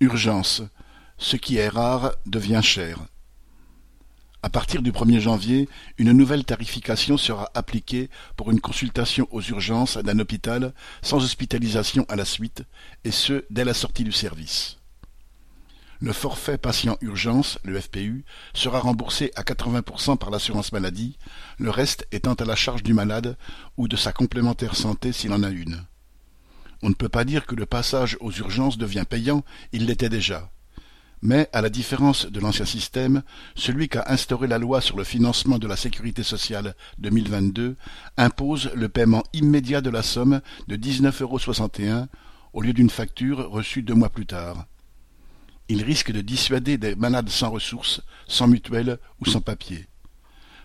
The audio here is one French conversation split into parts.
Urgence. Ce qui est rare devient cher. À partir du 1er janvier, une nouvelle tarification sera appliquée pour une consultation aux urgences d'un hôpital sans hospitalisation à la suite, et ce dès la sortie du service. Le forfait patient urgence, le FPU, sera remboursé à 80% par l'assurance maladie, le reste étant à la charge du malade ou de sa complémentaire santé s'il en a une. On ne peut pas dire que le passage aux urgences devient payant, il l'était déjà. Mais, à la différence de l'ancien système, celui qu'a instauré la loi sur le financement de la sécurité sociale 2022 impose le paiement immédiat de la somme de 19,61 euros au lieu d'une facture reçue deux mois plus tard. Il risque de dissuader des malades sans ressources, sans mutuelle ou sans papier.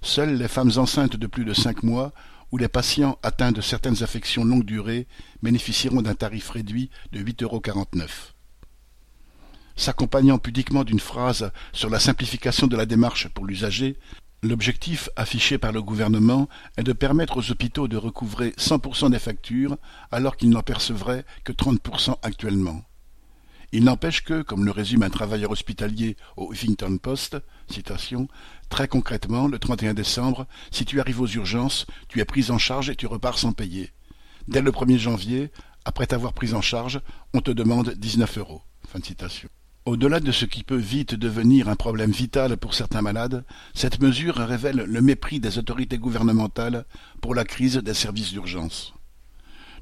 Seules les femmes enceintes de plus de cinq mois ou les patients atteints de certaines affections longue durée bénéficieront d'un tarif réduit de 8,49 euros. S'accompagnant pudiquement d'une phrase sur la simplification de la démarche pour l'usager, l'objectif affiché par le gouvernement est de permettre aux hôpitaux de recouvrer 100% des factures alors qu'ils n'en percevraient que 30% actuellement. Il n'empêche que, comme le résume un travailleur hospitalier au Huffington Post, très concrètement, le 31 décembre, si tu arrives aux urgences, tu es pris en charge et tu repars sans payer. Dès le 1er janvier, après t'avoir pris en charge, on te demande 19 euros. Au-delà de ce qui peut vite devenir un problème vital pour certains malades, cette mesure révèle le mépris des autorités gouvernementales pour la crise des services d'urgence.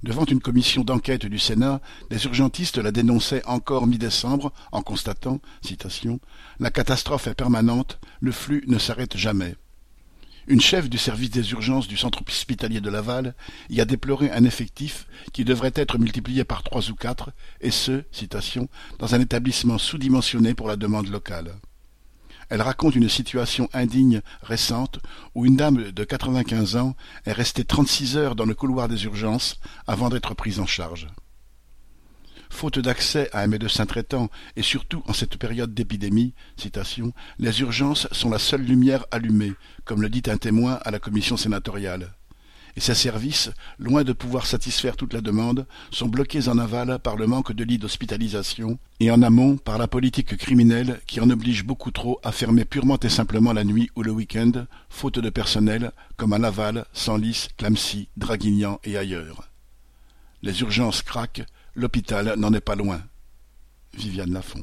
Devant une commission d'enquête du Sénat, les urgentistes la dénonçaient encore mi-décembre en constatant, citation, La catastrophe est permanente, le flux ne s'arrête jamais. Une chef du service des urgences du centre hospitalier de Laval y a déploré un effectif qui devrait être multiplié par trois ou quatre, et ce, citation, dans un établissement sous-dimensionné pour la demande locale. Elle raconte une situation indigne récente où une dame de 95 ans est restée 36 heures dans le couloir des urgences avant d'être prise en charge. Faute d'accès à un médecin traitant et surtout en cette période d'épidémie, les urgences sont la seule lumière allumée, comme le dit un témoin à la commission sénatoriale et ces services, loin de pouvoir satisfaire toute la demande, sont bloqués en aval par le manque de lits d'hospitalisation et en amont par la politique criminelle qui en oblige beaucoup trop à fermer purement et simplement la nuit ou le week-end, faute de personnel, comme à Laval, Senlis, Clamcy, Draguignan et ailleurs. Les urgences craquent, l'hôpital n'en est pas loin. Viviane Lafont